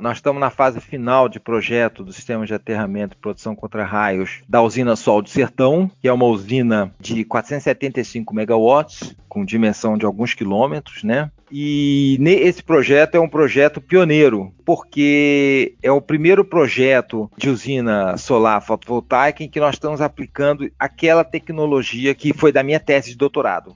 Nós estamos na fase final de projeto do sistema de aterramento e produção contra raios da usina Sol do Sertão, que é uma usina de 475 megawatts, com dimensão de alguns quilômetros, né? E esse projeto é um projeto pioneiro, porque é o primeiro projeto de usina solar fotovoltaica em que nós estamos aplicando aquela tecnologia que foi da minha tese de doutorado.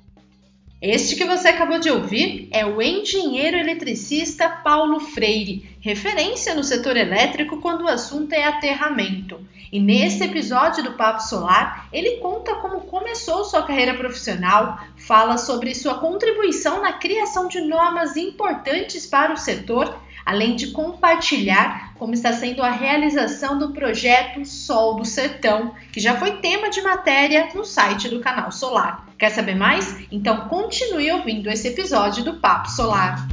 Este que você acabou de ouvir é o engenheiro eletricista Paulo Freire, referência no setor elétrico quando o assunto é aterramento. E neste episódio do Papo Solar, ele conta como começou sua carreira profissional, fala sobre sua contribuição na criação de normas importantes para o setor, além de compartilhar como está sendo a realização do projeto Sol do Sertão, que já foi tema de matéria no site do canal Solar. Quer saber mais? Então continue ouvindo esse episódio do Papo Solar.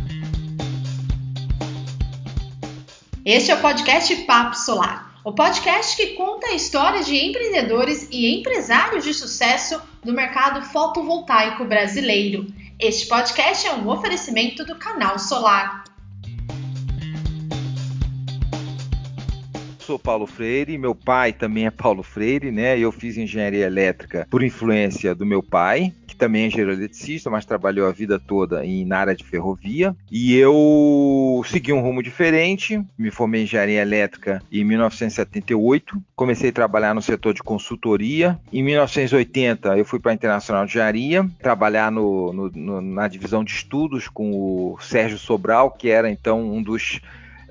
Este é o podcast Papo Solar o podcast que conta histórias de empreendedores e empresários de sucesso do mercado fotovoltaico brasileiro. Este podcast é um oferecimento do canal Solar. Sou Paulo Freire, meu pai também é Paulo Freire, né? Eu fiz engenharia elétrica por influência do meu pai, também é engenheiro eletricista, mas trabalhou a vida toda em, na área de ferrovia. E eu segui um rumo diferente, me formei em engenharia elétrica em 1978, comecei a trabalhar no setor de consultoria. Em 1980 eu fui para a Internacional de Engenharia, trabalhar no, no, no, na divisão de estudos com o Sérgio Sobral, que era então um dos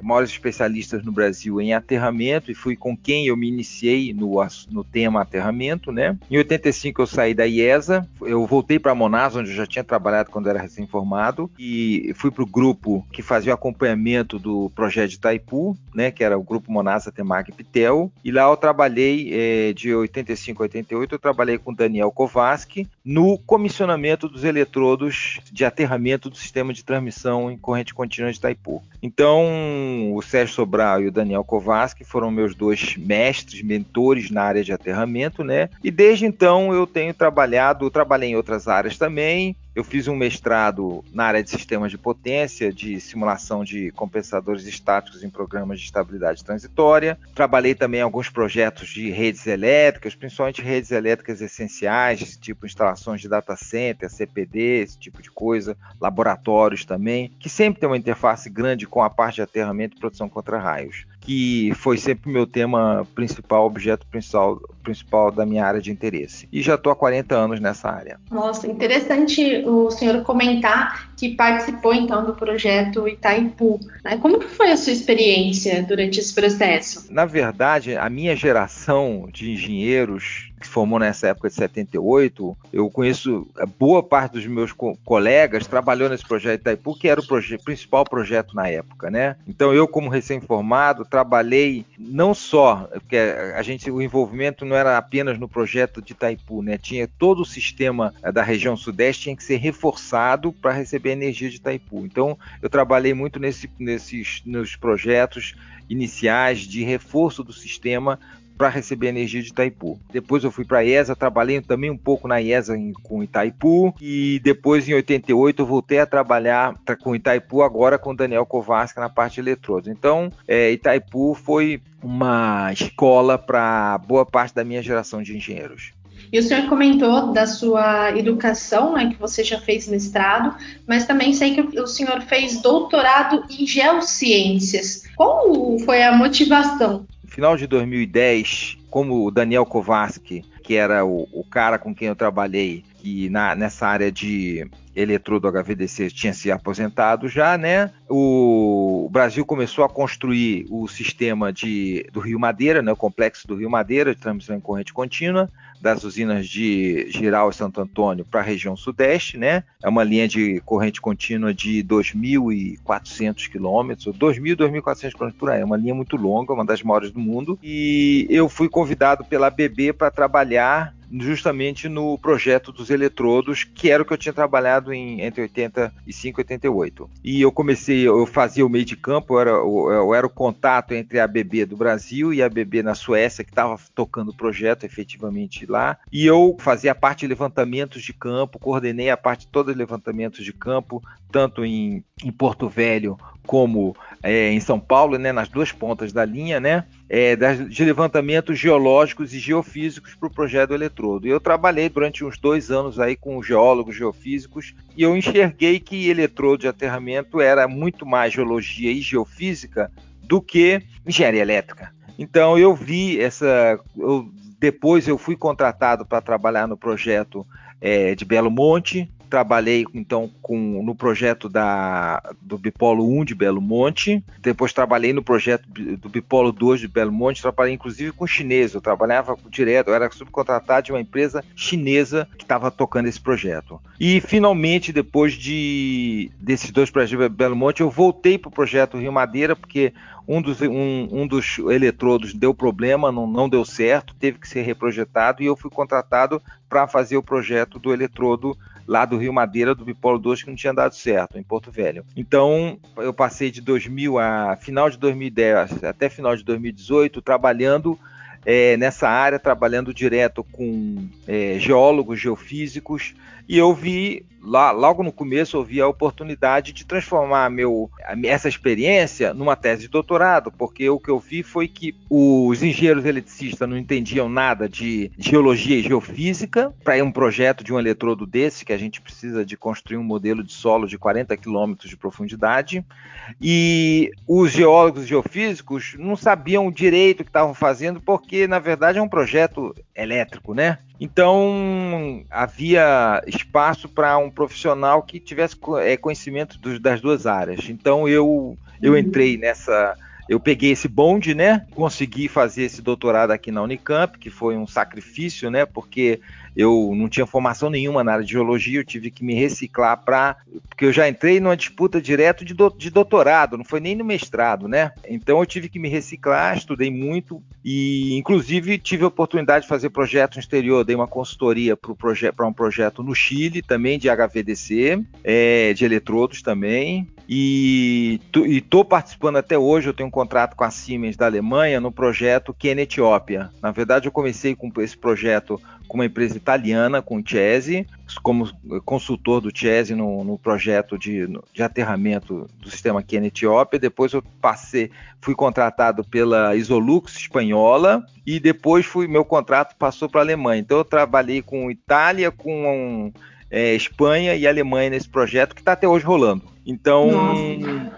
maiores especialistas no Brasil em aterramento e fui com quem eu me iniciei no, no tema aterramento, né? Em 85 eu saí da IESA, eu voltei para a Monas, onde eu já tinha trabalhado quando era recém-formado, e fui para o grupo que fazia o acompanhamento do projeto de Itaipu, né? Que era o grupo Monasa Temag Pitel, e lá eu trabalhei é, de 85 a 88, eu trabalhei com Daniel Kovaski no comissionamento dos eletrodos de aterramento do sistema de transmissão em corrente contínua de Itaipu. Então, o Sérgio Sobral e o Daniel Kovaski foram meus dois mestres, mentores na área de aterramento, né? E desde então eu tenho trabalhado, trabalhei em outras áreas também, eu fiz um mestrado na área de sistemas de potência, de simulação de compensadores estáticos em programas de estabilidade transitória. Trabalhei também em alguns projetos de redes elétricas, principalmente redes elétricas essenciais, tipo instalações de data center, CPD, esse tipo de coisa, laboratórios também, que sempre tem uma interface grande com a parte de aterramento e proteção contra raios que foi sempre meu tema principal, objeto principal, principal da minha área de interesse. E já estou há 40 anos nessa área. Nossa, interessante o senhor comentar que participou então do projeto Itaipu. Né? Como que foi a sua experiência durante esse processo? Na verdade, a minha geração de engenheiros que formou nessa época de 78, eu conheço boa parte dos meus co colegas trabalhou nesse projeto Itaipu, que era o proje principal projeto na época, né? Então eu como recém-formado trabalhei não só porque a gente o envolvimento não era apenas no projeto de Itaipu, né? Tinha todo o sistema eh, da região sudeste tinha que ser reforçado para receber energia de Itaipu. Então eu trabalhei muito nesse, nesses nos projetos iniciais de reforço do sistema para receber energia de Itaipu. Depois eu fui para a IESA, trabalhei também um pouco na IESA em, com Itaipu e depois em 88 eu voltei a trabalhar com Itaipu agora com Daniel Kovaska na parte de. Então é, Itaipu foi uma escola para boa parte da minha geração de engenheiros. E o senhor comentou da sua educação, né, que você já fez mestrado, mas também sei que o senhor fez doutorado em geociências. Qual foi a motivação final de 2010, como o Daniel Kovaski, que era o, o cara com quem eu trabalhei, que na, nessa área de eletrodo HVDC tinha se aposentado já, né? O, o, Brasil começou a construir o sistema de, do Rio Madeira, né? o complexo do Rio Madeira, de transmissão em corrente contínua, das usinas de Giral e Santo Antônio para a região sudeste, né? É uma linha de corrente contínua de 2.400 quilômetros, 2.000, 2.400 quilômetros por aí. É uma linha muito longa, uma das maiores do mundo. E eu fui convidado pela BB para trabalhar justamente no projeto dos eletrodos, que era o que eu tinha trabalhado em, entre 85 e 88. E eu comecei, eu fazia o meio de campo, eu era, eu era o contato entre a ABB do Brasil e a ABB na Suécia, que estava tocando o projeto efetivamente lá. E eu fazia a parte de levantamentos de campo, coordenei a parte toda de levantamentos de campo, tanto em, em Porto Velho como é, em São Paulo, né, nas duas pontas da linha, né, é, de levantamentos geológicos e geofísicos para o projeto do eletrodo. Eu trabalhei durante uns dois anos aí com geólogos geofísicos e eu enxerguei que eletrodo de aterramento era muito mais geologia e geofísica do que engenharia elétrica. Então eu vi essa. Eu, depois eu fui contratado para trabalhar no projeto é, de Belo Monte, trabalhei então com, no projeto da, do Bipolo 1 de Belo Monte, depois trabalhei no projeto do Bipolo 2 de Belo Monte, trabalhei inclusive com chinês, eu trabalhava direto, eu era subcontratado de uma empresa chinesa que estava tocando esse projeto. E finalmente, depois de desses dois projetos de Belo Monte, eu voltei para o projeto Rio Madeira, porque um dos, um, um dos eletrodos deu problema, não, não deu certo, teve que ser reprojetado e eu fui contratado para fazer o projeto do eletrodo lá do Rio Madeira, do Bipolo 2, que não tinha dado certo, em Porto Velho. Então, eu passei de 2000 a final de 2010 até final de 2018 trabalhando é, nessa área, trabalhando direto com é, geólogos, geofísicos, e eu vi lá, logo no começo eu vi a oportunidade de transformar meu, essa experiência numa tese de doutorado, porque o que eu vi foi que os engenheiros eletricistas não entendiam nada de geologia e geofísica para um projeto de um eletrodo desse, que a gente precisa de construir um modelo de solo de 40 quilômetros de profundidade, e os geólogos geofísicos não sabiam direito o que estavam fazendo, porque na verdade é um projeto elétrico, né? Então havia espaço para um profissional que tivesse é, conhecimento dos, das duas áreas. Então eu, eu entrei nessa. Eu peguei esse bonde, né? Consegui fazer esse doutorado aqui na Unicamp, que foi um sacrifício, né? Porque eu não tinha formação nenhuma na área de geologia, eu tive que me reciclar para. Porque eu já entrei numa disputa direto de, do, de doutorado, não foi nem no mestrado, né? Então eu tive que me reciclar, estudei muito e, inclusive, tive a oportunidade de fazer projeto no exterior, dei uma consultoria para proje um projeto no Chile, também de HVDC, é, de eletrodos também. E estou participando até hoje, eu tenho um contrato com a Siemens da Alemanha no projeto Ken Etiópia. Na verdade, eu comecei com esse projeto com uma empresa italiana, com o Chese, como consultor do Chese no, no projeto de, de, aterramento do sistema na Etiópia. Depois eu passei, fui contratado pela Isolux espanhola e depois fui, meu contrato passou para a Alemanha. Então eu trabalhei com Itália, com é, Espanha e Alemanha nesse projeto que está até hoje rolando. Então Nossa.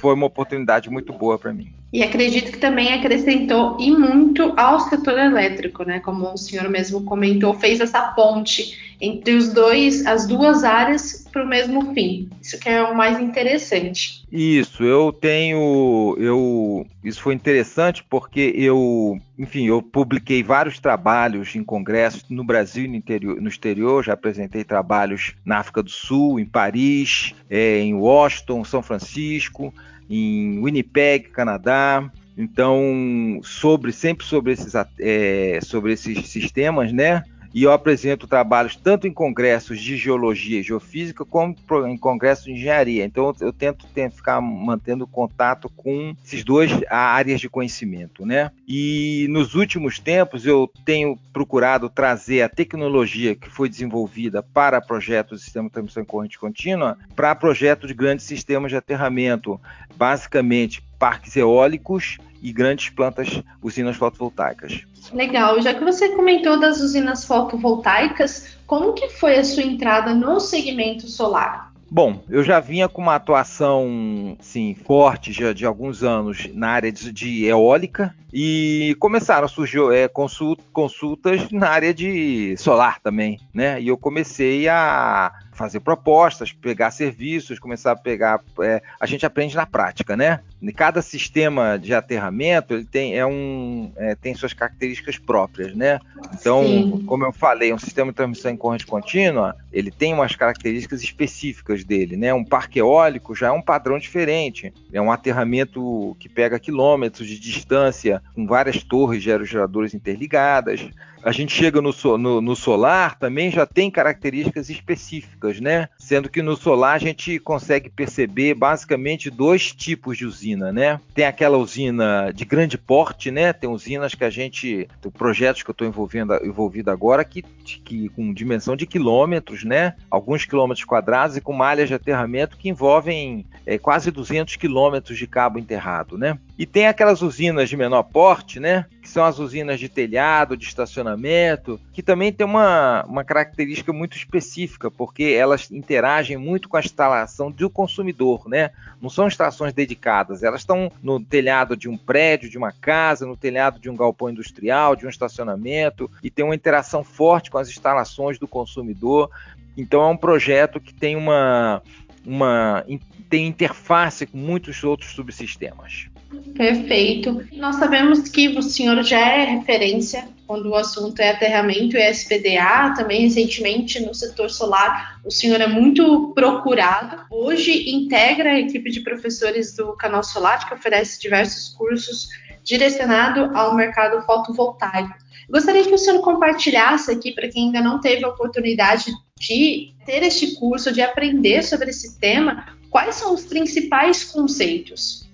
foi uma oportunidade muito boa para mim. E acredito que também acrescentou e muito ao setor elétrico, né? Como o senhor mesmo comentou, fez essa ponte entre os dois, as duas áreas para o mesmo fim. Isso que é o mais interessante. Isso, eu tenho, eu, isso foi interessante porque eu, enfim, eu publiquei vários trabalhos em congressos no Brasil e no, interior, no exterior. Já apresentei trabalhos na África do Sul, em Paris, é, em Washington, São Francisco em Winnipeg, Canadá. Então, sobre sempre sobre esses, é, sobre esses sistemas, né? E eu apresento trabalhos tanto em congressos de geologia e geofísica como em congressos de engenharia. Então eu tento, tento ficar mantendo contato com esses dois áreas de conhecimento, né? E nos últimos tempos eu tenho procurado trazer a tecnologia que foi desenvolvida para projetos de sistema de transmissão em corrente contínua para projetos de grandes sistemas de aterramento, basicamente parques eólicos e grandes plantas, usinas fotovoltaicas. Legal. Já que você comentou das usinas fotovoltaicas, como que foi a sua entrada no segmento solar? Bom, eu já vinha com uma atuação sim, forte já de alguns anos na área de, de eólica e começaram a surgir é, consultas na área de solar também, né? E eu comecei a fazer propostas, pegar serviços, começar a pegar. É, a gente aprende na prática, né? Cada sistema de aterramento ele tem, é um, é, tem suas características próprias, né? Então, Sim. como eu falei, um sistema de transmissão em corrente contínua, ele tem umas características específicas dele, né? Um parque eólico já é um padrão diferente. É um aterramento que pega quilômetros de distância, com várias torres de aerogeradores interligadas. A gente chega no, no, no, solar, também já tem características específicas, né? Sendo que no solar a gente consegue perceber basicamente dois tipos de usina, né? Tem aquela usina de grande porte, né? Tem usinas que a gente, projetos que eu estou envolvido agora, que, que com dimensão de quilômetros, né? Alguns quilômetros quadrados e com malhas de aterramento que envolvem é, quase 200 quilômetros de cabo enterrado, né? E tem aquelas usinas de menor porte, né? Que são as usinas de telhado, de estacionamento, que também tem uma, uma característica muito específica, porque elas interagem muito com a instalação do consumidor, né? Não são estações dedicadas, elas estão no telhado de um prédio, de uma casa, no telhado de um galpão industrial, de um estacionamento, e tem uma interação forte com as instalações do consumidor. Então é um projeto que tem uma, uma tem interface com muitos outros subsistemas. Perfeito. Nós sabemos que o senhor já é referência quando o assunto é aterramento e SPDA, também recentemente no setor solar, o senhor é muito procurado. Hoje integra a equipe de professores do Canal Solar, que oferece diversos cursos direcionados ao mercado fotovoltaico. Gostaria que o senhor compartilhasse aqui para quem ainda não teve a oportunidade de ter este curso, de aprender sobre esse tema, quais são os principais conceitos?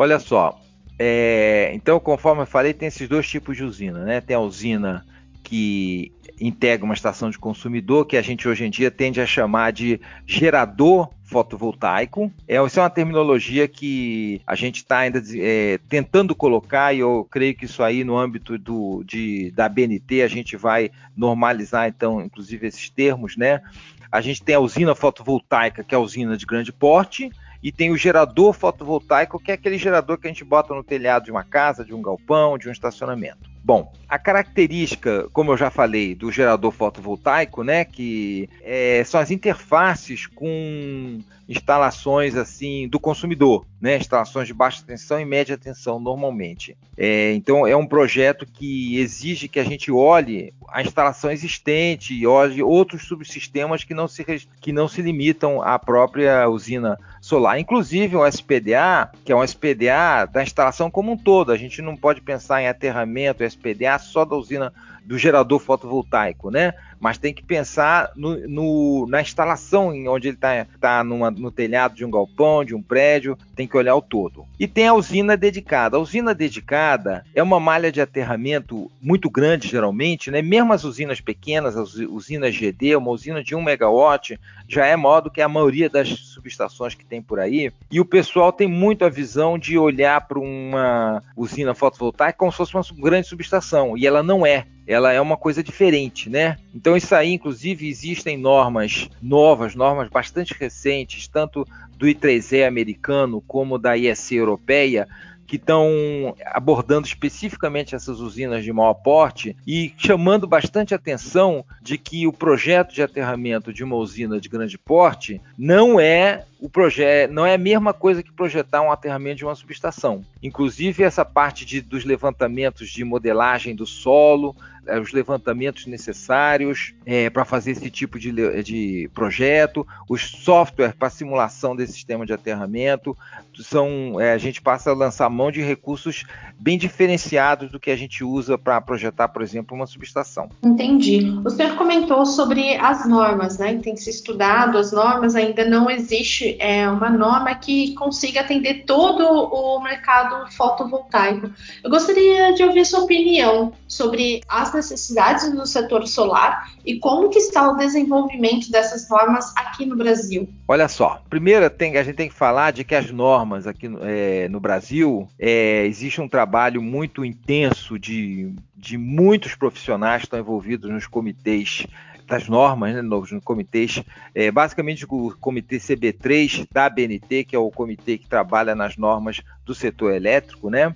Olha só, é, então, conforme eu falei, tem esses dois tipos de usina, né? Tem a usina que integra uma estação de consumidor, que a gente hoje em dia tende a chamar de gerador fotovoltaico. É, essa é uma terminologia que a gente está ainda é, tentando colocar, e eu creio que isso aí, no âmbito do, de, da BNT, a gente vai normalizar, então, inclusive, esses termos, né? A gente tem a usina fotovoltaica, que é a usina de grande porte, e tem o gerador fotovoltaico, que é aquele gerador que a gente bota no telhado de uma casa, de um galpão, de um estacionamento. Bom, a característica, como eu já falei, do gerador fotovoltaico, né, que é, são as interfaces com instalações assim do consumidor, né, instalações de baixa tensão e média tensão normalmente. É, então é um projeto que exige que a gente olhe a instalação existente e olhe outros subsistemas que não se que não se limitam à própria usina solar, inclusive o SPDA, que é um SPDA da instalação como um todo. A gente não pode pensar em aterramento SPDA só da usina do gerador fotovoltaico, né? Mas tem que pensar no, no, na instalação em onde ele está tá, no telhado de um galpão, de um prédio, tem que olhar o todo. E tem a usina dedicada. A usina dedicada é uma malha de aterramento muito grande, geralmente, né? Mesmo as usinas pequenas, as usinas GD, uma usina de 1 megawatt, já é maior do que a maioria das subestações que tem por aí. E o pessoal tem muito a visão de olhar para uma usina fotovoltaica como se fosse uma grande subestação, e ela não é ela é uma coisa diferente, né? Então isso aí, inclusive, existem normas novas, normas bastante recentes, tanto do I3E americano como da IEC europeia, que estão abordando especificamente essas usinas de maior porte e chamando bastante atenção de que o projeto de aterramento de uma usina de grande porte não é o projeto não é a mesma coisa que projetar um aterramento de uma subestação. Inclusive essa parte de, dos levantamentos de modelagem do solo, é, os levantamentos necessários é, para fazer esse tipo de, de projeto, os softwares para simulação desse sistema de aterramento, são é, a gente passa a lançar mão de recursos bem diferenciados do que a gente usa para projetar, por exemplo, uma subestação. Entendi. O senhor comentou sobre as normas, né? Tem se estudado as normas, ainda não existe é, uma norma que consiga atender todo o mercado fotovoltaico. Eu gostaria de ouvir sua opinião sobre as necessidades do setor solar e como que está o desenvolvimento dessas normas aqui no Brasil. Olha só, primeiro tem, a gente tem que falar de que as normas aqui é, no Brasil é, existe um trabalho muito intenso de, de muitos profissionais que estão envolvidos nos comitês das normas, né, nos comitês, é, basicamente o comitê CB3 da BNT, que é o comitê que trabalha nas normas do setor elétrico, né?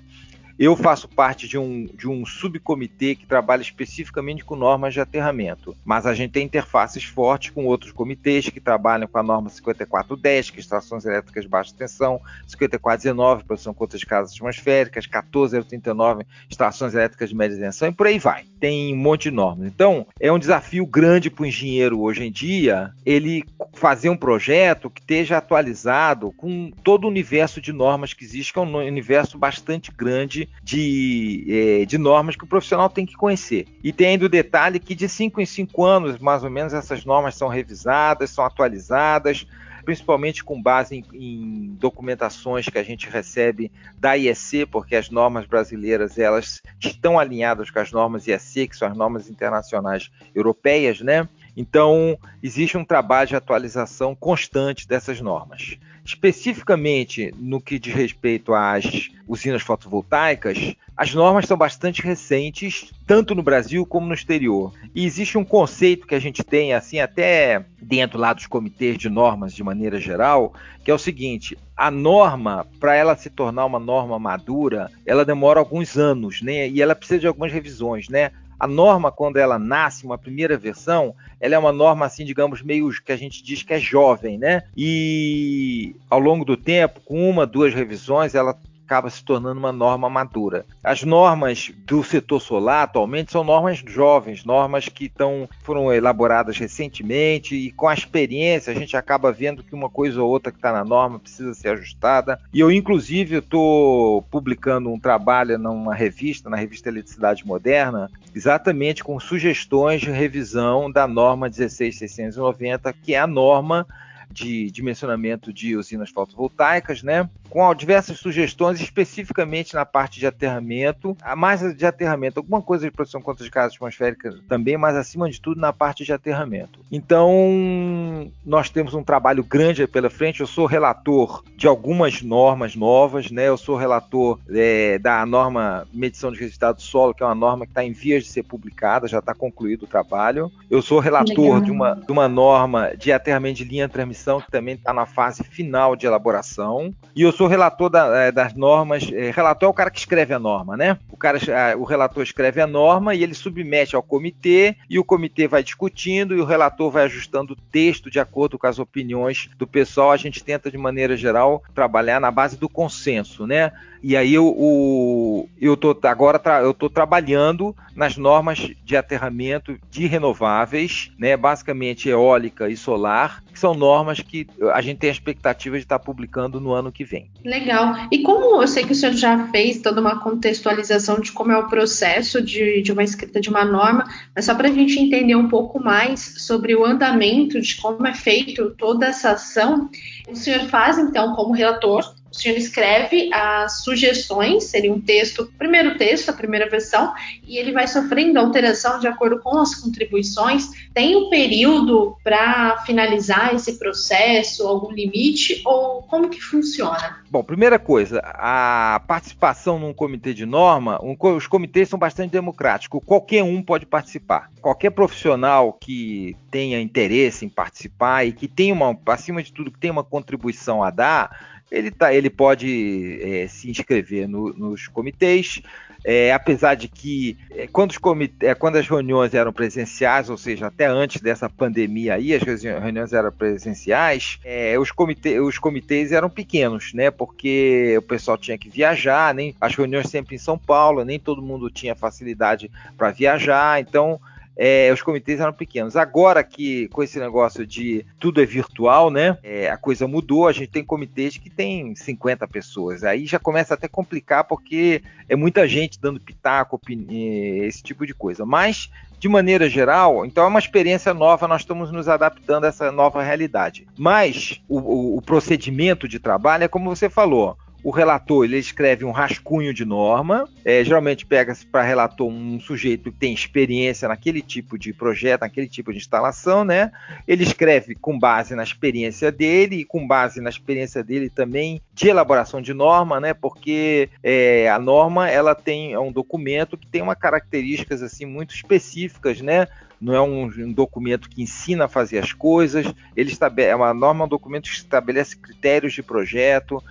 Eu faço parte de um, de um subcomitê que trabalha especificamente com normas de aterramento, mas a gente tem interfaces fortes com outros comitês que trabalham com a norma 5410, que é estações elétricas de baixa tensão, 5419, produção contra de casas atmosféricas, 14039, estações elétricas de média tensão e por aí vai. Tem um monte de normas. Então, é um desafio grande para o engenheiro hoje em dia ele fazer um projeto que esteja atualizado com todo o universo de normas que existe, que é um universo bastante grande de, é, de normas que o profissional tem que conhecer. E tem ainda o detalhe que de 5 em 5 anos, mais ou menos, essas normas são revisadas, são atualizadas, principalmente com base em, em, documentações que a gente recebe da IEC, porque as normas brasileiras elas estão alinhadas com as normas IEC, que são as normas internacionais europeias, né? Então, existe um trabalho de atualização constante dessas normas. Especificamente no que diz respeito às usinas fotovoltaicas, as normas são bastante recentes, tanto no Brasil como no exterior. E existe um conceito que a gente tem, assim, até dentro lá dos comitês de normas de maneira geral, que é o seguinte: a norma, para ela se tornar uma norma madura, ela demora alguns anos, né? E ela precisa de algumas revisões, né? A norma, quando ela nasce, uma primeira versão, ela é uma norma, assim, digamos, meio que a gente diz que é jovem, né? E ao longo do tempo, com uma, duas revisões, ela acaba se tornando uma norma madura. As normas do setor solar atualmente são normas jovens, normas que tão, foram elaboradas recentemente e com a experiência a gente acaba vendo que uma coisa ou outra que está na norma precisa ser ajustada. E eu, inclusive, estou publicando um trabalho numa revista, na revista Eletricidade Moderna, exatamente com sugestões de revisão da norma 16690, que é a norma de dimensionamento de usinas fotovoltaicas, né? Com diversas sugestões, especificamente na parte de aterramento, a mais de aterramento, alguma coisa de produção contra as gases atmosféricas também, mas acima de tudo na parte de aterramento. Então, nós temos um trabalho grande pela frente. Eu sou relator de algumas normas novas, né? Eu sou relator é, da norma medição de resultado do solo, que é uma norma que está em vias de ser publicada, já está concluído o trabalho. Eu sou relator de uma, de uma norma de aterramento de linha de transmissão, que também está na fase final de elaboração. E eu sou sou relator da, é, das normas. É, relator é o cara que escreve a norma, né? O, cara, o relator escreve a norma e ele submete ao comitê, e o comitê vai discutindo e o relator vai ajustando o texto de acordo com as opiniões do pessoal. A gente tenta, de maneira geral, trabalhar na base do consenso, né? E aí eu, o, eu tô agora eu tô trabalhando nas normas de aterramento de renováveis, né? Basicamente eólica e solar, que são normas que a gente tem a expectativa de estar publicando no ano que vem. Legal. E como eu sei que o senhor já fez toda uma contextualização de como é o processo de, de uma escrita de uma norma, mas só para a gente entender um pouco mais sobre o andamento de como é feito toda essa ação, o senhor faz então como relator o senhor escreve as sugestões, seria um texto, primeiro texto, a primeira versão, e ele vai sofrendo alteração de acordo com as contribuições. Tem um período para finalizar esse processo, algum limite, ou como que funciona? Bom, primeira coisa, a participação num comitê de norma, um, os comitês são bastante democráticos, qualquer um pode participar. Qualquer profissional que tenha interesse em participar e que tenha uma, acima de tudo, que tenha uma contribuição a dar, ele, tá, ele pode é, se inscrever no, nos comitês, é, apesar de que é, quando, os comite, é, quando as reuniões eram presenciais, ou seja, até antes dessa pandemia aí, as reuniões eram presenciais, é, os, comite, os comitês eram pequenos, né? Porque o pessoal tinha que viajar, nem as reuniões sempre em São Paulo, nem todo mundo tinha facilidade para viajar, então é, os comitês eram pequenos. Agora que com esse negócio de tudo é virtual, né? É, a coisa mudou. A gente tem comitês que tem 50 pessoas. Aí já começa até complicar porque é muita gente dando pitaco, esse tipo de coisa. Mas de maneira geral, então é uma experiência nova, nós estamos nos adaptando a essa nova realidade. Mas o, o, o procedimento de trabalho é como você falou o relator ele escreve um rascunho de norma, é, geralmente pega-se para relator um sujeito que tem experiência naquele tipo de projeto, naquele tipo de instalação, né? Ele escreve com base na experiência dele e com base na experiência dele também de elaboração de norma, né? Porque é, a norma ela tem é um documento que tem uma características assim muito específicas, né? não é um, um, documento que ensina a fazer as coisas, ele estabelece, é uma norma, é um documento que estabelece critérios de projeto,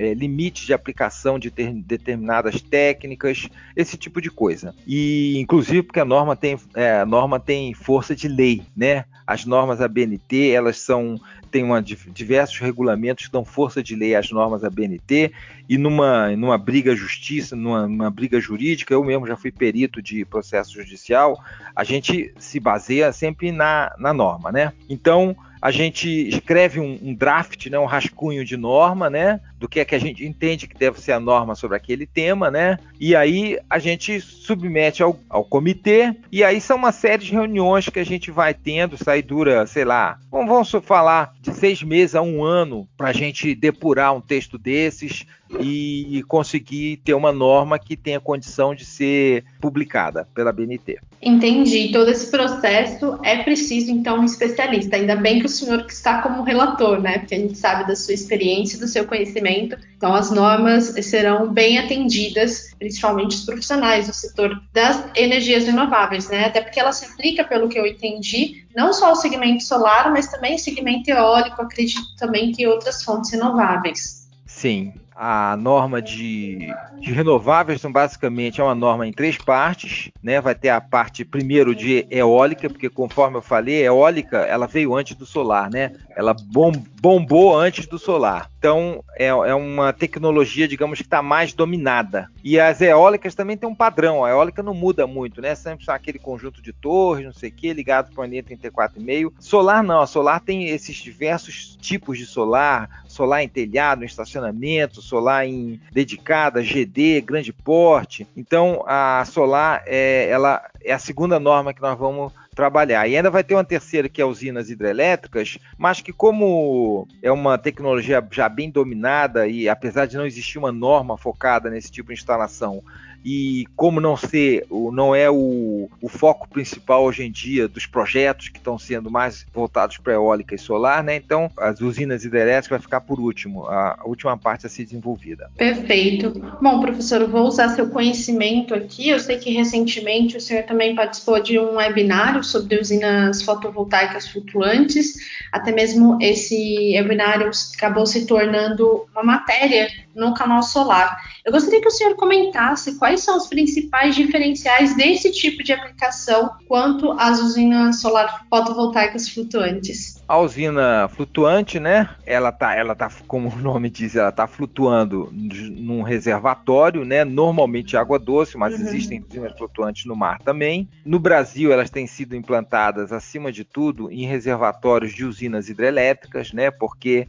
é, limites de aplicação de ter, determinadas técnicas, esse tipo de coisa. E inclusive porque a norma tem, é, norma tem força de lei, né? As normas ABNT elas são tem uma, diversos regulamentos que dão força de lei às normas ABNT e numa, numa briga justiça, numa, numa briga jurídica, eu mesmo já fui perito de processo judicial, a gente se baseia sempre na, na norma, né? Então a gente escreve um, um, draft, né, um rascunho de norma, né, do que é que a gente entende que deve ser a norma sobre aquele tema, né, e aí a gente submete ao, ao comitê, e aí são uma série de reuniões que a gente vai tendo, aí dura, sei lá, vamos falar de seis meses a um ano para a gente depurar um texto desses, e conseguir ter uma norma que tenha condição de ser publicada pela BNT. Entendi. Todo esse processo é preciso, então, um especialista. Ainda bem que o senhor que está como relator, né? Porque a gente sabe da sua experiência, do seu conhecimento. Então, as normas serão bem atendidas, principalmente os profissionais do setor das energias renováveis, né? Até porque ela se aplica, pelo que eu entendi, não só ao segmento solar, mas também ao segmento eólico, acredito também que outras fontes renováveis. Sim, a norma de, de, renováveis, então, basicamente, é uma norma em três partes, né? Vai ter a parte primeiro de eólica, porque conforme eu falei, eólica ela veio antes do solar, né? Ela bom, bombou antes do solar. Então é, é uma tecnologia, digamos, que está mais dominada. E as eólicas também têm um padrão. A eólica não muda muito, né? Sempre são aquele conjunto de torres, não sei o que, ligado para a linha 34,5. Solar não. A solar tem esses diversos tipos de solar. Solar em telhado, em estacionamento, solar em dedicada, GD, grande porte. Então a solar é, ela é a segunda norma que nós vamos trabalhar. E ainda vai ter uma terceira que é usinas hidrelétricas, mas que como é uma tecnologia já bem dominada e apesar de não existir uma norma focada nesse tipo de instalação, e como não ser, não é o, o foco principal hoje em dia dos projetos que estão sendo mais voltados para eólica e solar, né? Então, as usinas hidrelétricas vai ficar por último, a, última parte a ser desenvolvida. Perfeito. Bom, professor, vou usar seu conhecimento aqui. Eu sei que recentemente o senhor também participou de um webinário sobre usinas fotovoltaicas flutuantes. Até mesmo esse webinário acabou se tornando uma matéria no canal Solar. Eu gostaria que o senhor comentasse quais são os principais diferenciais desse tipo de aplicação quanto às usinas solar fotovoltaicas flutuantes. A usina flutuante, né? Ela tá, ela tá, como o nome diz, ela tá flutuando num reservatório, né? Normalmente água doce, mas uhum. existem usinas flutuantes no mar também. No Brasil, elas têm sido implantadas, acima de tudo, em reservatórios de usinas hidrelétricas, né? Porque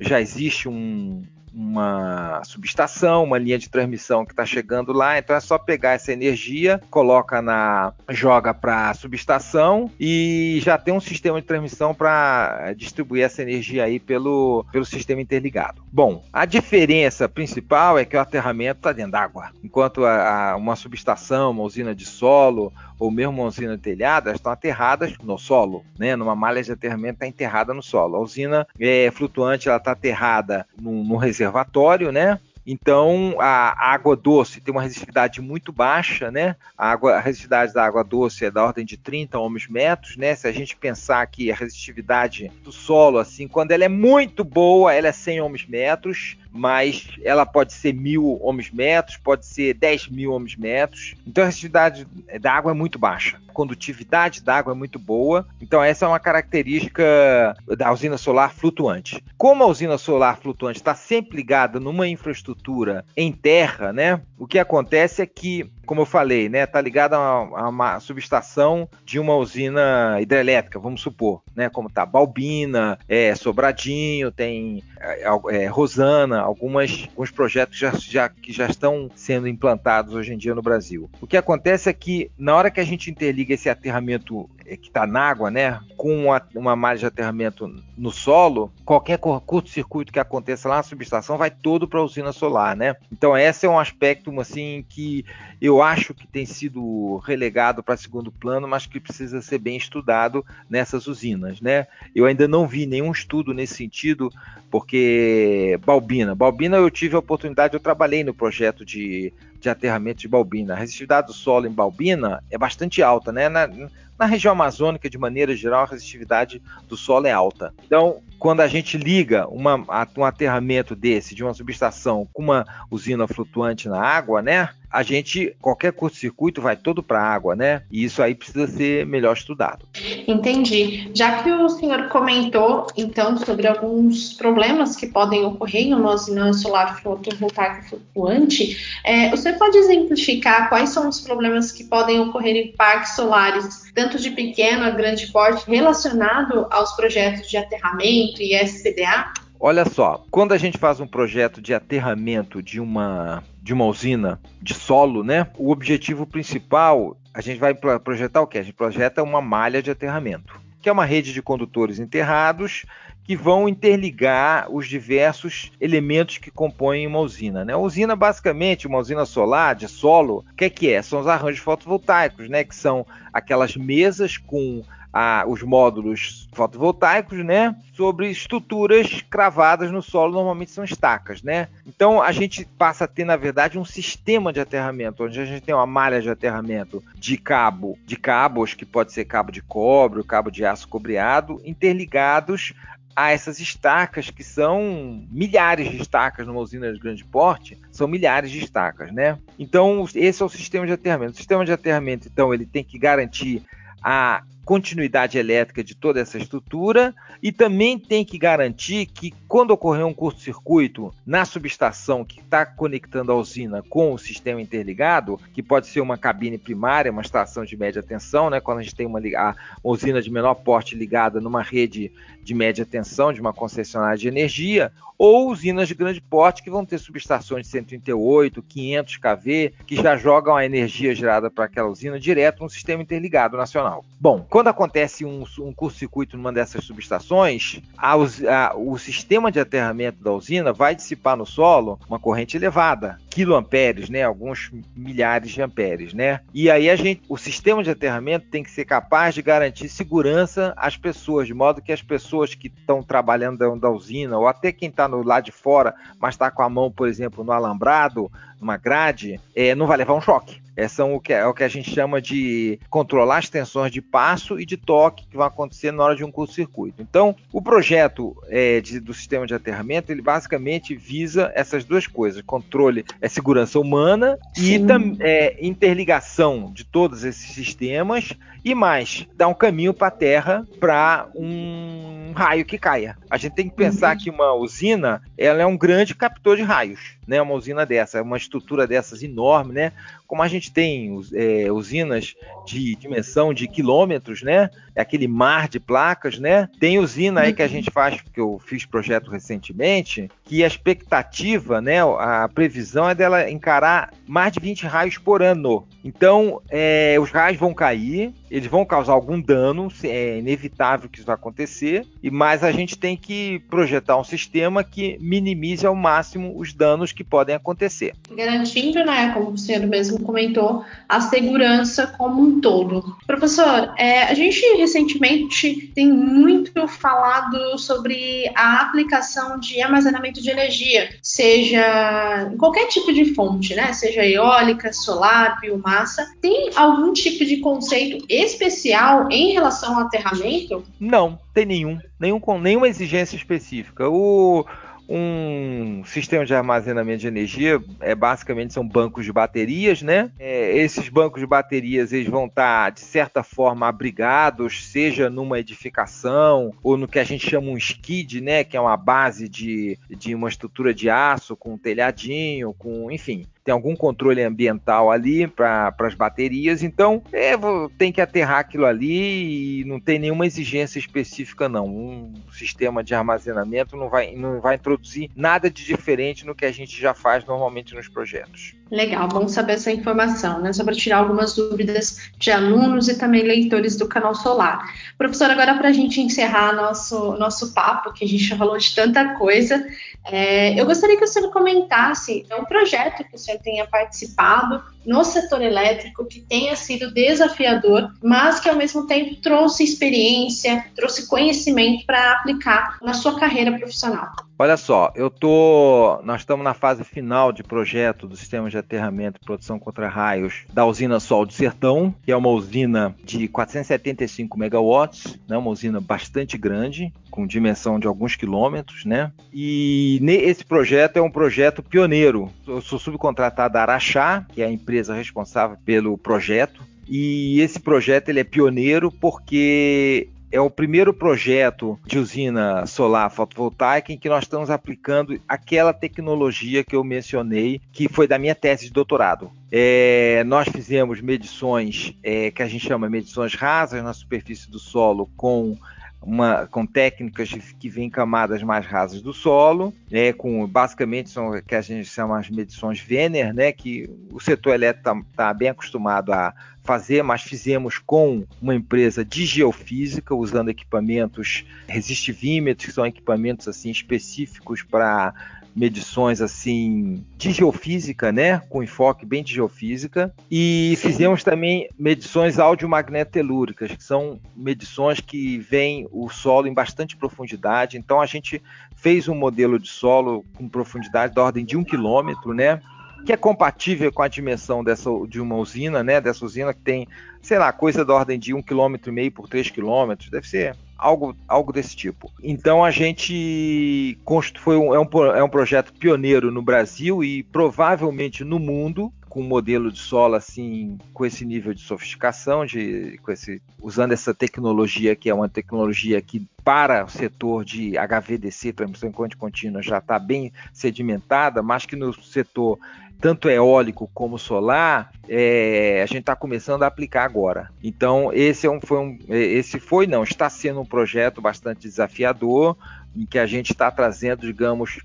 já existe um, uma subestação, uma linha de transmissão que está chegando lá, então é só pegar essa energia, coloca na joga para a subestação e já tem um sistema de transmissão para distribuir essa energia aí pelo, pelo sistema interligado. Bom, a diferença principal é que o aterramento está dentro d'água, enquanto a, a, uma subestação, uma usina de solo ou mesmo uma usina telhada, estão aterradas no solo, né? Numa malha de aterramento está enterrada no solo. A usina é, flutuante ela está aterrada num, num reservatório, né? Então, a água doce tem uma resistividade muito baixa, né? A, água, a resistividade da água doce é da ordem de 30 ohms metros, né? Se a gente pensar que a resistividade do solo, assim, quando ela é muito boa, ela é 100 ohms metros, mas ela pode ser mil ohms metros, pode ser 10 mil ohms metros. Então a resistividade da água é muito baixa, a condutividade da água é muito boa. Então essa é uma característica da usina solar flutuante. Como a usina solar flutuante está sempre ligada numa infraestrutura em terra, né? O que acontece é que como eu falei, né, tá ligada a, uma, subestação de uma usina hidrelétrica, vamos supor, né, como tá Balbina, é, Sobradinho, tem é, é, Rosana, algumas, alguns projetos já, já, que já estão sendo implantados hoje em dia no Brasil. O que acontece é que na hora que a gente interliga esse aterramento é, que está na água, né, com uma, uma malha de aterramento no solo, qualquer curto-circuito que aconteça lá na subestação vai todo para a usina solar, né? Então esse é um aspecto assim que eu acho que tem sido relegado para segundo plano, mas que precisa ser bem estudado nessas usinas, né? Eu ainda não vi nenhum estudo nesse sentido, porque Balbina, Balbina eu tive a oportunidade, eu trabalhei no projeto de de aterramento de Balbina. A resistividade do solo em Balbina é bastante alta, né? Na, na região amazônica, de maneira geral, a resistividade do solo é alta. Então, quando a gente liga uma, um aterramento desse, de uma subestação, com uma usina flutuante na água, né? a gente, qualquer curto-circuito vai todo para a água, né? E isso aí precisa ser melhor estudado. Entendi. Já que o senhor comentou, então, sobre alguns problemas que podem ocorrer em uma usina solar fotovoltaica flutuante, é, senhor pode exemplificar quais são os problemas que podem ocorrer em parques solares, tanto de pequeno a grande porte, relacionado aos projetos de aterramento e SCDA? Olha só, quando a gente faz um projeto de aterramento de uma de uma usina de solo, né? O objetivo principal, a gente vai projetar o quê? A gente projeta uma malha de aterramento, que é uma rede de condutores enterrados que vão interligar os diversos elementos que compõem uma usina. Né? A usina, basicamente, uma usina solar de solo, o que é que é? São os arranjos fotovoltaicos, né? que são aquelas mesas com a, os módulos fotovoltaicos, né, sobre estruturas cravadas no solo, normalmente são estacas, né? Então a gente passa a ter, na verdade, um sistema de aterramento, onde a gente tem uma malha de aterramento de cabo, de cabos, que pode ser cabo de cobre, cabo de aço cobreado, interligados a essas estacas, que são milhares de estacas numa usina de grande porte, são milhares de estacas, né? Então, esse é o sistema de aterramento. O sistema de aterramento, então, ele tem que garantir a continuidade elétrica de toda essa estrutura e também tem que garantir que quando ocorrer um curto-circuito na subestação que está conectando a usina com o sistema interligado, que pode ser uma cabine primária, uma estação de média tensão, né, quando a gente tem uma, uma usina de menor porte ligada numa rede de média tensão de uma concessionária de energia, ou usinas de grande porte que vão ter subestações de 138, 500 kV, que já jogam a energia gerada para aquela usina direto no sistema interligado nacional. Bom, quando acontece um, um curto-circuito numa dessas subestações, a, a, o sistema de aterramento da usina vai dissipar no solo uma corrente elevada, quiloamperes, né, alguns milhares de amperes, né? E aí a gente, o sistema de aterramento tem que ser capaz de garantir segurança às pessoas, de modo que as pessoas que estão trabalhando da, da usina ou até quem está lado de fora, mas está com a mão, por exemplo, no alambrado, numa grade, é, não vai levar um choque. É, são o que, é o que a gente chama de controlar as tensões de passo e de toque que vão acontecer na hora de um curto-circuito. Então, o projeto é, de, do sistema de aterramento, ele basicamente visa essas duas coisas: controle, é segurança humana Sim. e tam, é, interligação de todos esses sistemas e mais, dar um caminho para a Terra para um raio que caia. A gente tem que pensar uhum. que uma usina, ela é um grande captor de raios, né? Uma usina dessa, uma estrutura dessas enorme, né? Como a gente tem é, usinas de dimensão de quilômetros, né? É aquele mar de placas, né? Tem usina aí que a uhum. gente faz, porque eu fiz projeto recentemente, que a expectativa, né? A previsão é dela encarar mais de 20 raios por ano. Então, é, os raios vão cair, eles vão causar algum dano, é inevitável que isso vai acontecer, e mas a gente tem que projetar um sistema que minimize ao máximo os danos que podem acontecer. Garantindo, né, como o senhor mesmo comentou, a segurança como um todo. Professor, é, a gente recentemente tem muito falado sobre a aplicação de armazenamento de energia, seja em qualquer tipo de fonte, né, seja eólica, solar, biomassa. Tem algum tipo de conceito especial em relação ao aterramento? Não, tem nenhum, nenhum com nenhuma exigência específica. O um sistema de armazenamento de energia é basicamente são bancos de baterias, né? É, esses bancos de baterias eles vão estar tá, de certa forma abrigados, seja numa edificação ou no que a gente chama um skid, né? Que é uma base de, de uma estrutura de aço com um telhadinho, com enfim tem algum controle ambiental ali para as baterias, então é, tem que aterrar aquilo ali e não tem nenhuma exigência específica não. Um sistema de armazenamento não vai, não vai introduzir nada de diferente no que a gente já faz normalmente nos projetos. Legal, bom saber essa informação, né? Só para tirar algumas dúvidas de alunos e também leitores do canal Solar. Professor, agora para a gente encerrar nosso, nosso papo, que a gente já falou de tanta coisa, é, eu gostaria que o senhor comentasse é um projeto que o senhor tenha participado no setor elétrico que tenha sido desafiador, mas que ao mesmo tempo trouxe experiência, trouxe conhecimento para aplicar na sua carreira profissional? Olha só, eu tô, nós estamos na fase final de projeto do sistema de aterramento e produção contra raios da usina Sol do Sertão, que é uma usina de 475 megawatts, né, uma usina bastante grande, com dimensão de alguns quilômetros, né? E esse projeto é um projeto pioneiro. Eu sou subcontratado da Araxá, que é a empresa responsável pelo projeto. E esse projeto ele é pioneiro porque é o primeiro projeto de usina solar fotovoltaica em que nós estamos aplicando aquela tecnologia que eu mencionei, que foi da minha tese de doutorado. É, nós fizemos medições é, que a gente chama medições rasas na superfície do solo com uma, com técnicas que vêm camadas mais rasas do solo, né, com basicamente são que a gente chama as medições Venner, né, que o setor elétrico está tá bem acostumado a fazer, mas fizemos com uma empresa de geofísica, usando equipamentos resistivímetros, que são equipamentos assim específicos para medições assim de geofísica, né, com enfoque bem de geofísica, e fizemos também medições audiomagnetelúricas, que são medições que veem o solo em bastante profundidade. Então a gente fez um modelo de solo com profundidade da ordem de um quilômetro, né, que é compatível com a dimensão dessa, de uma usina, né? Dessa usina que tem, sei lá, coisa da ordem de um quilômetro e meio por três quilômetros, deve ser algo, algo desse tipo. Então a gente foi um, é, um, é um projeto pioneiro no Brasil e provavelmente no mundo com um modelo de solo assim com esse nível de sofisticação de com esse usando essa tecnologia que é uma tecnologia que para o setor de HVDC, transmissão corrente contínua, já está bem sedimentada, mas que no setor tanto eólico como solar, é, a gente está começando a aplicar agora. Então esse é um, foi um, é, esse foi não está sendo um projeto bastante desafiador em que a gente está trazendo, digamos,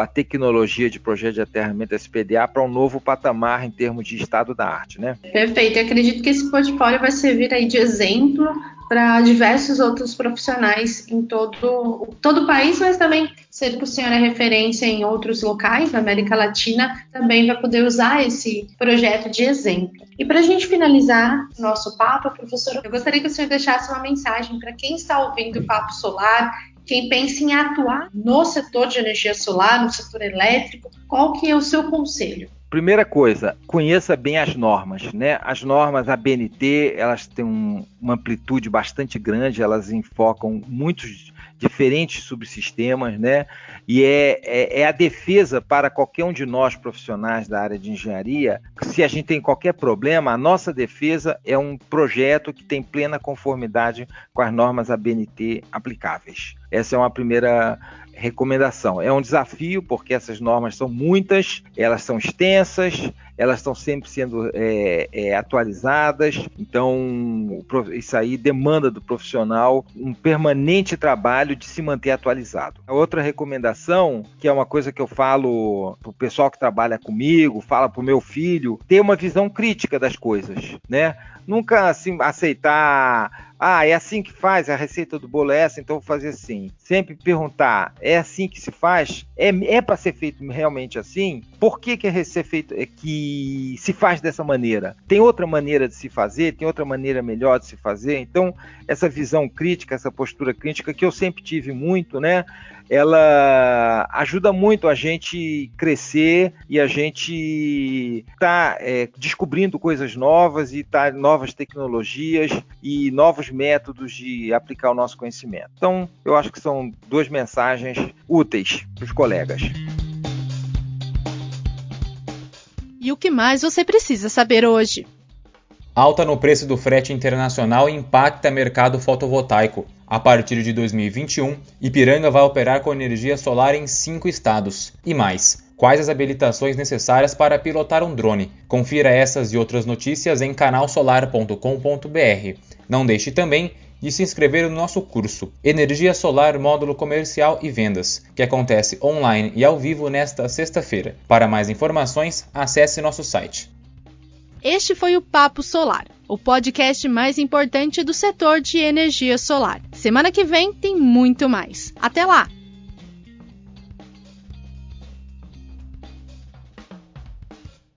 a tecnologia de projeto de aterramento SPDA para um novo patamar em termos de estado da arte, né? Perfeito. Eu acredito que esse portfólio vai servir aí de exemplo para diversos outros profissionais em todo, todo o país, mas também, sendo que o senhor é referência em outros locais da América Latina, também vai poder usar esse projeto de exemplo. E para a gente finalizar nosso papo, professor, eu gostaria que o senhor deixasse uma mensagem para quem está ouvindo o Papo Solar quem pensa em atuar no setor de energia solar, no setor elétrico, qual que é o seu conselho? Primeira coisa, conheça bem as normas, né? As normas ABNT, elas têm um, uma amplitude bastante grande, elas enfocam muitos diferentes subsistemas, né? E é, é, é, a defesa para qualquer um de nós profissionais da área de engenharia. Se a gente tem qualquer problema, a nossa defesa é um projeto que tem plena conformidade com as normas ABNT aplicáveis. Essa é uma primeira recomendação. É um desafio porque essas normas são muitas, elas são extensas, elas estão sempre sendo é, é, atualizadas, então isso aí demanda do profissional um permanente trabalho de se manter atualizado. A outra recomendação, que é uma coisa que eu falo para o pessoal que trabalha comigo, fala para o meu filho, ter uma visão crítica das coisas, né? Nunca assim, aceitar ah, é assim que faz, a receita do bolo é essa, então vou fazer assim. Sempre perguntar, é assim que se faz? É, é para ser feito realmente assim? Por que, que é ser feito, é que se faz dessa maneira? Tem outra maneira de se fazer? Tem outra maneira melhor de se fazer? Então, essa visão crítica, essa postura crítica que eu sempre tive muito, né? ela ajuda muito a gente crescer e a gente tá é, descobrindo coisas novas e tá novas tecnologias e novos métodos de aplicar o nosso conhecimento. Então, eu acho que são duas mensagens úteis para os colegas. E o que mais você precisa saber hoje? Alta no preço do frete internacional impacta mercado fotovoltaico. A partir de 2021, Ipiranga vai operar com energia solar em cinco estados. E mais, quais as habilitações necessárias para pilotar um drone? Confira essas e outras notícias em canalsolar.com.br. Não deixe também de se inscrever no nosso curso Energia Solar Módulo Comercial e Vendas, que acontece online e ao vivo nesta sexta-feira. Para mais informações, acesse nosso site este foi o Papo Solar, o podcast mais importante do setor de energia solar. Semana que vem tem muito mais. Até lá!